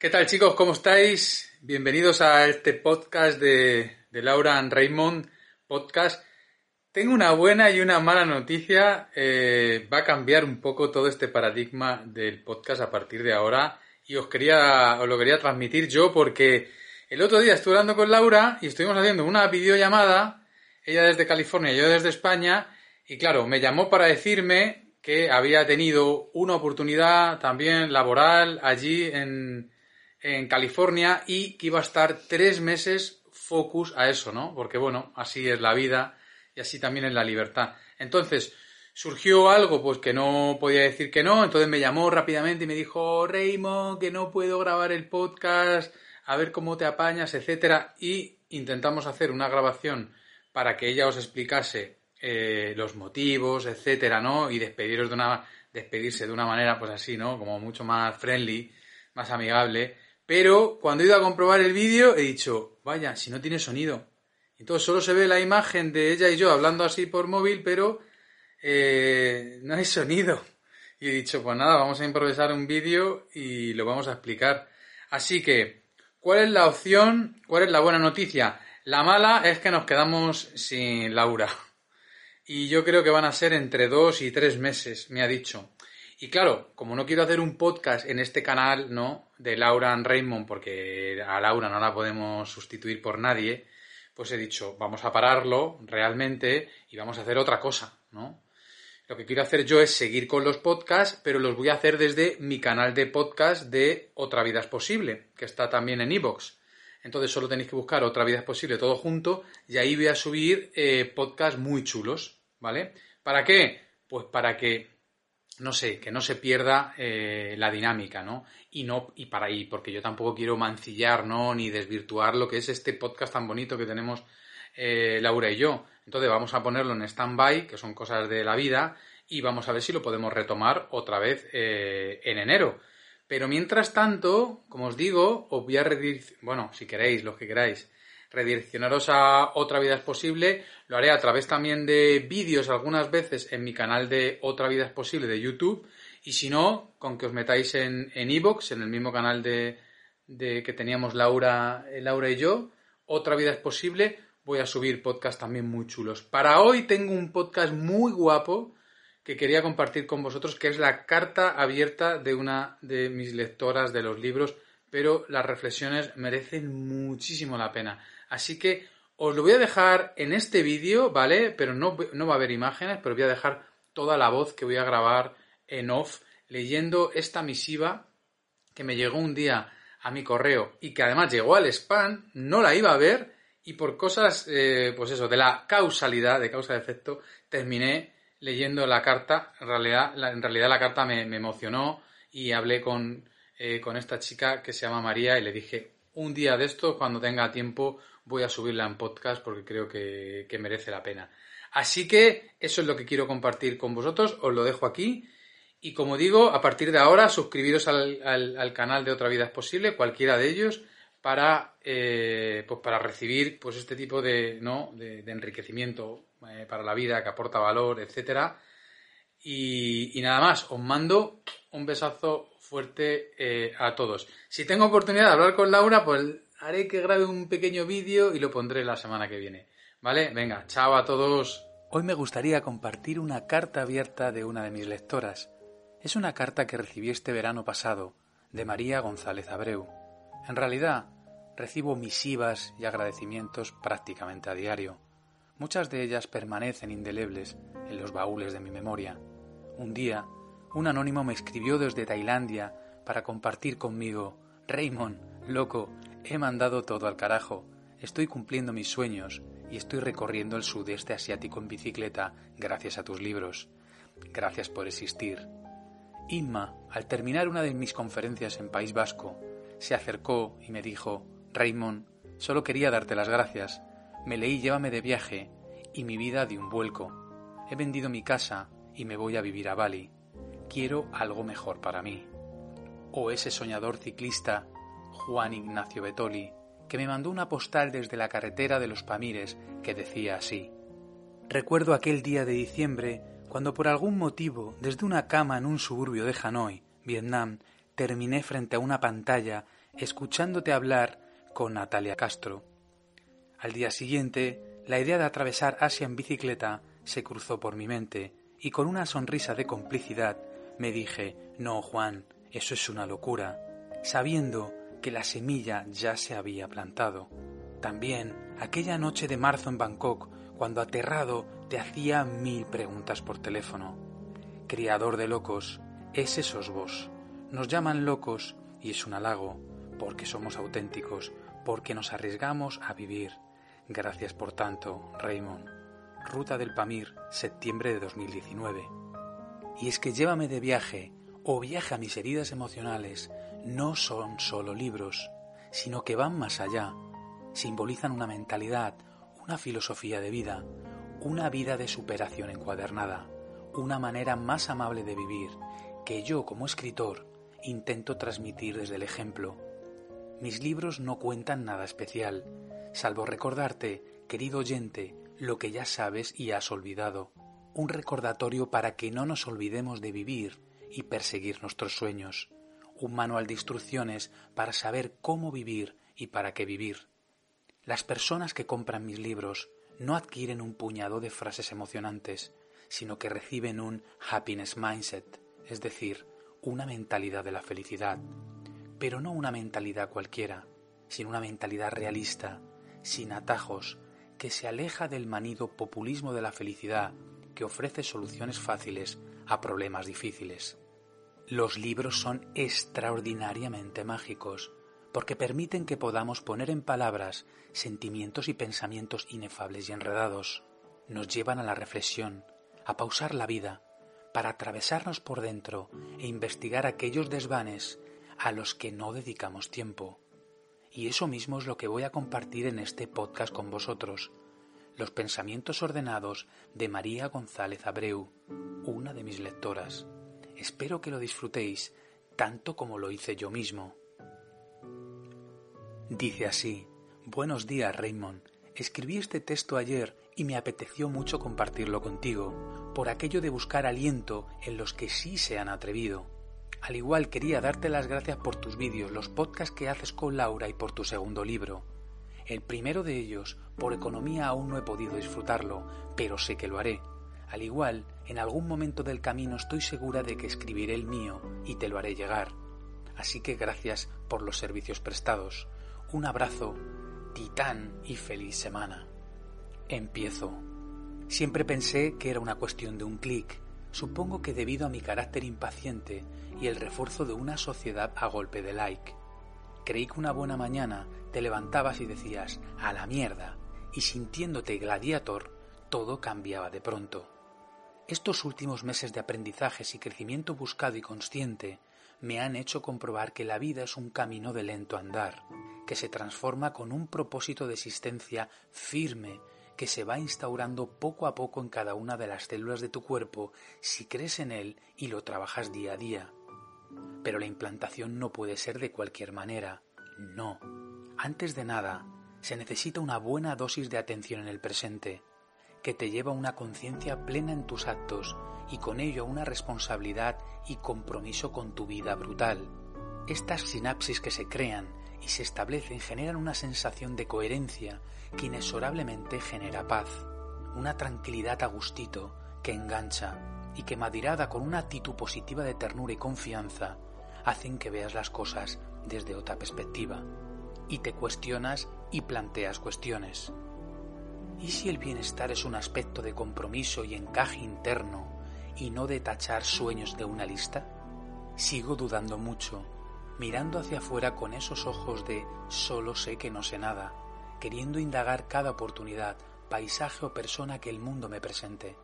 ¿Qué tal chicos? ¿Cómo estáis? Bienvenidos a este podcast de, Laura and Raymond Podcast. Tengo una buena y una mala noticia. Eh, va a cambiar un poco todo este paradigma del podcast a partir de ahora y os quería, os lo quería transmitir yo porque el otro día estuve hablando con Laura y estuvimos haciendo una videollamada, ella desde California yo desde España, y claro, me llamó para decirme que había tenido una oportunidad también laboral allí en, en California y que iba a estar tres meses focus a eso, ¿no? Porque bueno, así es la vida y así también es la libertad. Entonces, surgió algo pues que no podía decir que no, entonces me llamó rápidamente y me dijo, Raymond, que no puedo grabar el podcast, a ver cómo te apañas, etcétera, y intentamos hacer una grabación para que ella os explicase eh, los motivos, etcétera, ¿no? Y despediros de una despedirse de una manera pues así, ¿no? Como mucho más friendly, más amigable pero cuando he ido a comprobar el vídeo he dicho, vaya, si no tiene sonido. Entonces solo se ve la imagen de ella y yo hablando así por móvil, pero eh, no hay sonido. Y he dicho, pues nada, vamos a improvisar un vídeo y lo vamos a explicar. Así que, ¿cuál es la opción? ¿Cuál es la buena noticia? La mala es que nos quedamos sin Laura. Y yo creo que van a ser entre dos y tres meses, me ha dicho. Y claro, como no quiero hacer un podcast en este canal, ¿no? De Laura and Raymond, porque a Laura no la podemos sustituir por nadie, pues he dicho, vamos a pararlo realmente y vamos a hacer otra cosa, ¿no? Lo que quiero hacer yo es seguir con los podcasts, pero los voy a hacer desde mi canal de podcast de Otra Vida es Posible, que está también en iVoox. Entonces solo tenéis que buscar Otra Vida es Posible todo junto y ahí voy a subir eh, podcasts muy chulos, ¿vale? ¿Para qué? Pues para que no sé, que no se pierda eh, la dinámica, ¿no? Y no, y para ahí, porque yo tampoco quiero mancillar, ¿no? Ni desvirtuar lo que es este podcast tan bonito que tenemos eh, Laura y yo. Entonces vamos a ponerlo en stand-by, que son cosas de la vida, y vamos a ver si lo podemos retomar otra vez eh, en enero. Pero mientras tanto, como os digo, os voy a redirigir, bueno, si queréis, los que queráis, redireccionaros a Otra Vida es Posible. Lo haré a través también de vídeos algunas veces en mi canal de Otra Vida es Posible de YouTube. Y si no, con que os metáis en Evox, en, el mismo canal de, de, que teníamos Laura, eh, Laura y yo, Otra Vida es Posible, voy a subir podcasts también muy chulos. Para hoy tengo un podcast muy guapo que quería compartir con vosotros, que es la carta abierta de una de mis lectoras de los libros, pero las reflexiones merecen muchísimo la pena. Así que os lo voy a dejar en este vídeo, ¿vale? Pero no, no va a haber imágenes, pero voy a dejar toda la voz que voy a grabar en off leyendo esta misiva que me llegó un día a mi correo y que además llegó al spam, no la iba a ver y por cosas, eh, pues eso, de la causalidad, de causa de efecto, terminé leyendo la carta. En realidad la, en realidad la carta me, emocionó y hablé con, eh, con esta chica que se llama María y le dije, un día de esto, cuando tenga tiempo, voy a subirla en podcast porque creo que, merece la pena. Así que eso es lo que quiero compartir con vosotros, os lo dejo aquí. Y como digo, a partir de ahora, suscribiros al, canal de Otra Vida es Posible, cualquiera de ellos, para, eh, pues para recibir pues este tipo de, ¿no? de, enriquecimiento eh, para la vida que aporta valor, etcétera. Y, nada más, os mando un besazo fuerte eh, a todos. Si tengo oportunidad de hablar con Laura, pues haré que grabe un pequeño vídeo y lo pondré la semana que viene. ¿Vale? Venga, chao a todos. Hoy me gustaría compartir una carta abierta de una de mis lectoras. Es una carta que recibí este verano pasado, de María González Abreu. En realidad, recibo misivas y agradecimientos prácticamente a diario. Muchas de ellas permanecen indelebles en los baúles de mi memoria. Un día, un anónimo me escribió desde Tailandia para compartir conmigo, Raymond, loco, He mandado todo al carajo. Estoy cumpliendo mis sueños y estoy recorriendo el sudeste asiático en bicicleta gracias a tus libros. Gracias por existir. Inma, al terminar una de mis conferencias en País Vasco, se acercó y me dijo, Raymond, solo quería darte las gracias. Me leí Llévame de viaje y mi vida dio un vuelco. He vendido mi casa y me voy a vivir a Bali. Quiero algo mejor para mí. O ese soñador ciclista Juan Ignacio Betoli, que me mandó una postal desde la carretera de los Pamires que decía así. Recuerdo aquel día de diciembre cuando por algún motivo, desde una cama en un suburbio de Hanoi, Vietnam, terminé frente a una pantalla escuchándote hablar con Natalia Castro. Al día siguiente, la idea de atravesar Asia en bicicleta se cruzó por mi mente y con una sonrisa de complicidad me dije, no, Juan, eso es una locura, sabiendo que la semilla ya se había plantado. También aquella noche de marzo en Bangkok, cuando aterrado te hacía mil preguntas por teléfono. Criador de locos, ese sos vos. Nos llaman locos y es un halago, porque somos auténticos, porque nos arriesgamos a vivir. Gracias por tanto, Raymond. Ruta del Pamir, septiembre de 2019. Y es que llévame de viaje o viaje a mis heridas emocionales no son solo libros, sino que van más allá. Simbolizan una mentalidad, una filosofía de vida, una vida de superación encuadernada, una manera más amable de vivir que yo como escritor intento transmitir desde el ejemplo. Mis libros no cuentan nada especial, salvo recordarte, querido oyente, lo que ya sabes y has olvidado, un recordatorio para que no nos olvidemos de vivir y perseguir nuestros sueños, un manual de instrucciones para saber cómo vivir y para qué vivir. Las personas que compran mis libros no adquieren un puñado de frases emocionantes, sino que reciben un happiness mindset, es decir, una mentalidad de la felicidad, pero no una mentalidad cualquiera, sino una mentalidad realista, sin atajos, que se aleja del manido populismo de la felicidad que ofrece soluciones fáciles a problemas difíciles. Los libros son extraordinariamente mágicos porque permiten que podamos poner en palabras sentimientos y pensamientos inefables y enredados. Nos llevan a la reflexión, a pausar la vida, para atravesarnos por dentro e investigar aquellos desvanes a los que no dedicamos tiempo. Y eso mismo es lo que voy a compartir en este podcast con vosotros. Los pensamientos ordenados de María González Abreu, una de mis lectoras. Espero que lo disfrutéis tanto como lo hice yo mismo. Dice así, Buenos días, Raymond. Escribí este texto ayer y me apeteció mucho compartirlo contigo, por aquello de buscar aliento en los que sí se han atrevido al igual quería darte las gracias por tus vídeos, los podcasts que haces con Laura y por tu segundo libro. El primero de ellos, por economía aún no he podido disfrutarlo, pero sé que lo haré. Al igual, en algún momento del camino estoy segura de que escribiré el mío y te lo haré llegar. Así que gracias por los servicios prestados. Un abrazo, titán y feliz semana. Empiezo. Siempre pensé que era una cuestión de un clic, Supongo que debido a mi carácter impaciente y el refuerzo de una sociedad a golpe de like. Creí que una buena mañana te levantabas y decías, a la mierda, y sintiéndote gladiator, todo cambiaba de pronto. Estos últimos meses de aprendizajes y crecimiento buscado y consciente me han hecho comprobar que la vida es un camino de lento andar, que se transforma con un propósito de existencia firme que se va instaurando poco a poco en cada una de las células de tu cuerpo si crees en él y lo trabajas día a día. Pero la implantación no puede ser de cualquier manera. No. Antes de nada, se necesita una buena dosis de atención en el presente, que te lleva a una conciencia plena en tus actos y con ello a una responsabilidad y compromiso con tu vida brutal. Estas sinapsis que se crean y se establecen generan una sensación de coherencia que inexorablemente genera paz, una tranquilidad a gustito que engancha y que madirada con una actitud positiva de ternura y confianza hacen que veas las cosas desde otra perspectiva y te cuestionas y planteas cuestiones. ¿Y si el bienestar es un aspecto de compromiso y encaje interno y no de tachar sueños de una lista? Sigo dudando mucho mirando hacia afuera con esos ojos de solo sé que no sé nada, queriendo indagar cada oportunidad, paisaje o persona que el mundo me presente.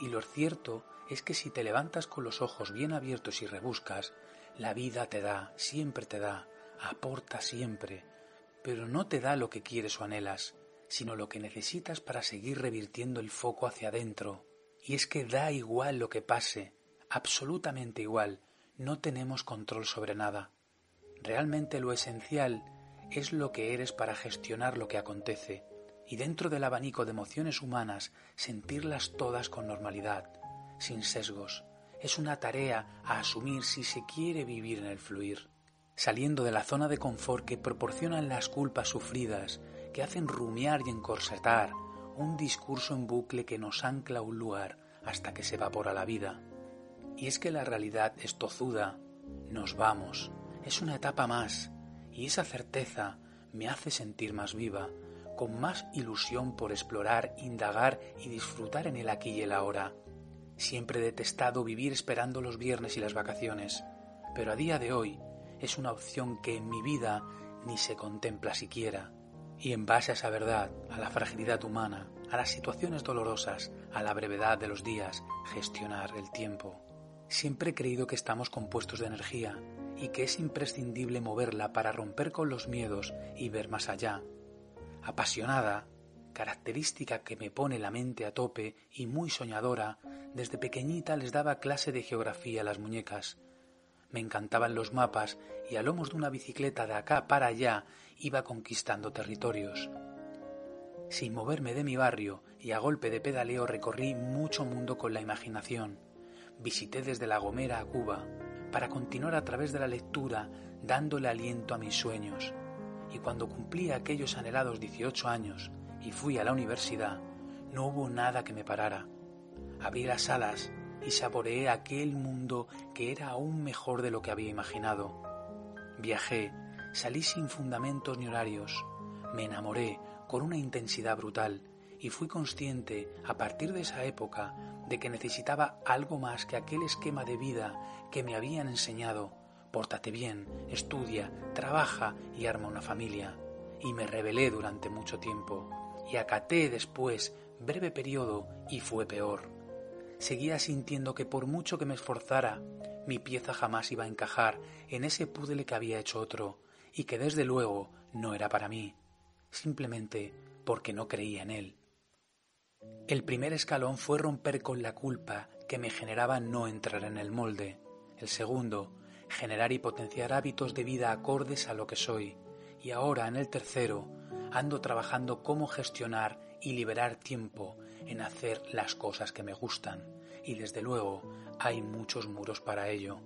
Y lo cierto es que si te levantas con los ojos bien abiertos y rebuscas, la vida te da, siempre te da, aporta siempre, pero no te da lo que quieres o anhelas, sino lo que necesitas para seguir revirtiendo el foco hacia adentro. Y es que da igual lo que pase, absolutamente igual, no tenemos control sobre nada. Realmente lo esencial es lo que eres para gestionar lo que acontece y dentro del abanico de emociones humanas sentirlas todas con normalidad, sin sesgos. Es una tarea a asumir si se quiere vivir en el fluir. saliendo de la zona de confort que proporcionan las culpas sufridas, que hacen rumiar y encorsetar, un discurso en bucle que nos ancla a un lugar hasta que se evapora la vida. Y es que la realidad es tozuda, nos vamos, es una etapa más, y esa certeza me hace sentir más viva, con más ilusión por explorar, indagar y disfrutar en el aquí y el ahora. Siempre he detestado vivir esperando los viernes y las vacaciones, pero a día de hoy es una opción que en mi vida ni se contempla siquiera. Y en base a esa verdad, a la fragilidad humana, a las situaciones dolorosas, a la brevedad de los días, gestionar el tiempo. Siempre he creído que estamos compuestos de energía y que es imprescindible moverla para romper con los miedos y ver más allá. Apasionada, característica que me pone la mente a tope y muy soñadora, desde pequeñita les daba clase de geografía a las muñecas. Me encantaban los mapas y a lomos de una bicicleta de acá para allá iba conquistando territorios. Sin moverme de mi barrio y a golpe de pedaleo recorrí mucho mundo con la imaginación. Visité desde La Gomera a Cuba, para continuar a través de la lectura dándole aliento a mis sueños. Y cuando cumplí aquellos anhelados 18 años y fui a la universidad, no hubo nada que me parara. Abrí las alas y saboreé aquel mundo que era aún mejor de lo que había imaginado. Viajé, salí sin fundamentos ni horarios, me enamoré con una intensidad brutal y fui consciente a partir de esa época de que necesitaba algo más que aquel esquema de vida que me habían enseñado. Pórtate bien, estudia, trabaja y arma una familia. Y me rebelé durante mucho tiempo. Y acaté después breve periodo y fue peor. Seguía sintiendo que por mucho que me esforzara, mi pieza jamás iba a encajar en ese puzzle que había hecho otro, y que desde luego no era para mí, simplemente porque no creía en él. El primer escalón fue romper con la culpa que me generaba no entrar en el molde. El segundo, generar y potenciar hábitos de vida acordes a lo que soy. Y ahora, en el tercero, ando trabajando cómo gestionar y liberar tiempo en hacer las cosas que me gustan. Y desde luego, hay muchos muros para ello.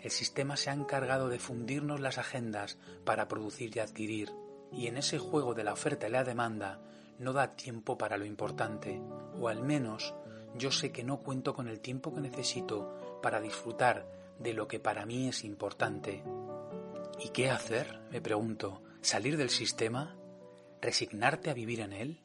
El sistema se ha encargado de fundirnos las agendas para producir y adquirir, y en ese juego de la oferta y la demanda no da tiempo para lo importante, o al menos yo sé que no cuento con el tiempo que necesito para disfrutar de lo que para mí es importante. ¿Y qué hacer? me pregunto. ¿Salir del sistema? ¿Resignarte a vivir en él?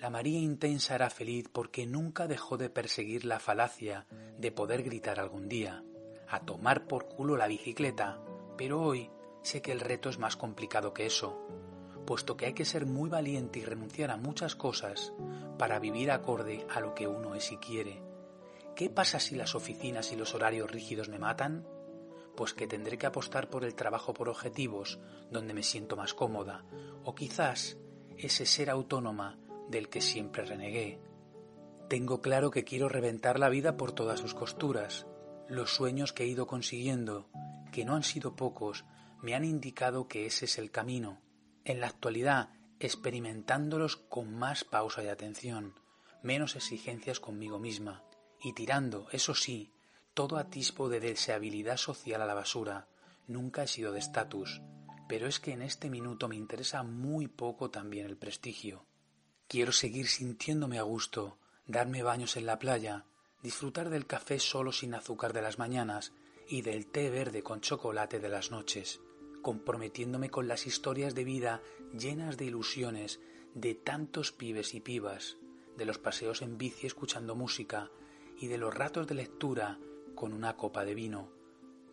La María intensa era feliz porque nunca dejó de perseguir la falacia de poder gritar algún día, a tomar por culo la bicicleta, pero hoy sé que el reto es más complicado que eso puesto que hay que ser muy valiente y renunciar a muchas cosas para vivir acorde a lo que uno es y quiere. ¿Qué pasa si las oficinas y los horarios rígidos me matan? Pues que tendré que apostar por el trabajo por objetivos, donde me siento más cómoda, o quizás ese ser autónoma del que siempre renegué. Tengo claro que quiero reventar la vida por todas sus costuras. Los sueños que he ido consiguiendo, que no han sido pocos, me han indicado que ese es el camino en la actualidad experimentándolos con más pausa y atención, menos exigencias conmigo misma, y tirando, eso sí, todo atisbo de deseabilidad social a la basura. Nunca he sido de estatus, pero es que en este minuto me interesa muy poco también el prestigio. Quiero seguir sintiéndome a gusto, darme baños en la playa, disfrutar del café solo sin azúcar de las mañanas y del té verde con chocolate de las noches comprometiéndome con las historias de vida llenas de ilusiones de tantos pibes y pibas, de los paseos en bici escuchando música y de los ratos de lectura con una copa de vino.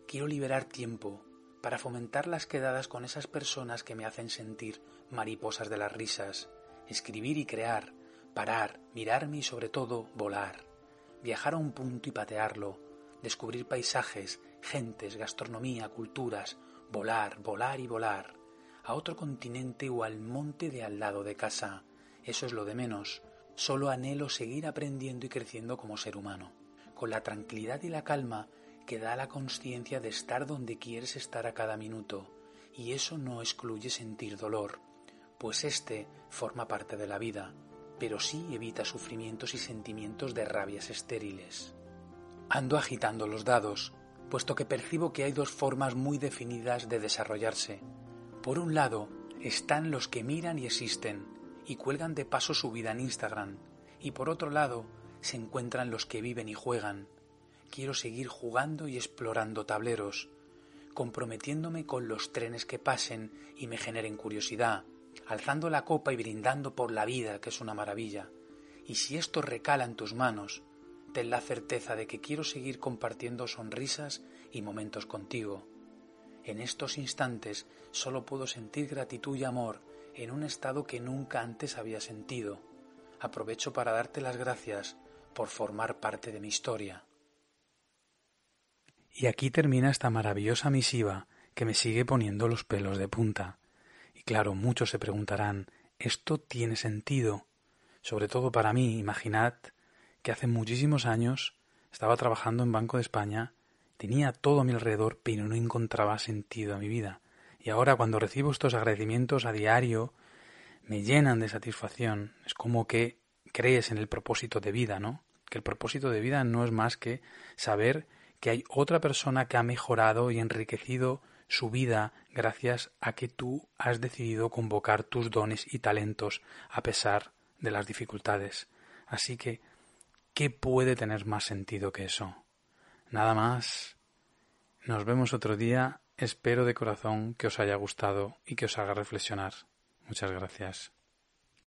Quiero liberar tiempo para fomentar las quedadas con esas personas que me hacen sentir mariposas de las risas, escribir y crear, parar, mirarme y sobre todo volar, viajar a un punto y patearlo, descubrir paisajes, gentes, gastronomía, culturas, volar, volar y volar, a otro continente o al monte de al lado de casa. Eso es lo de menos. Solo anhelo seguir aprendiendo y creciendo como ser humano, con la tranquilidad y la calma que da la conciencia de estar donde quieres estar a cada minuto, y eso no excluye sentir dolor, pues éste forma parte de la vida, pero sí evita sufrimientos y sentimientos de rabias estériles. Ando agitando los dados, puesto que percibo que hay dos formas muy definidas de desarrollarse. Por un lado, están los que miran y existen, y cuelgan de paso su vida en Instagram, y por otro lado, se encuentran los que viven y juegan. Quiero seguir jugando y explorando tableros, comprometiéndome con los trenes que pasen y me generen curiosidad, alzando la copa y brindando por la vida, que es una maravilla. Y si esto recala en tus manos, ten la certeza de que quiero seguir compartiendo sonrisas y momentos contigo. En estos instantes solo puedo sentir gratitud y amor en un estado que nunca antes había sentido. Aprovecho para darte las gracias por formar parte de mi historia. Y aquí termina esta maravillosa misiva que me sigue poniendo los pelos de punta. Claro, muchos se preguntarán, ¿esto tiene sentido? Sobre todo para mí, imaginad que hace muchísimos años estaba trabajando en Banco de España, tenía todo a mi alrededor, pero no encontraba sentido a mi vida. Y ahora cuando recibo estos agradecimientos a diario, me llenan de satisfacción. Es como que crees en el propósito de vida, ¿no? Que el propósito de vida no es más que saber que hay otra persona que ha mejorado y enriquecido su vida gracias a que tú has decidido convocar tus dones y talentos a pesar de las dificultades. Así que, ¿qué puede tener más sentido que eso? Nada más. Nos vemos otro día. Espero de corazón que os haya gustado y que os haga reflexionar. Muchas gracias.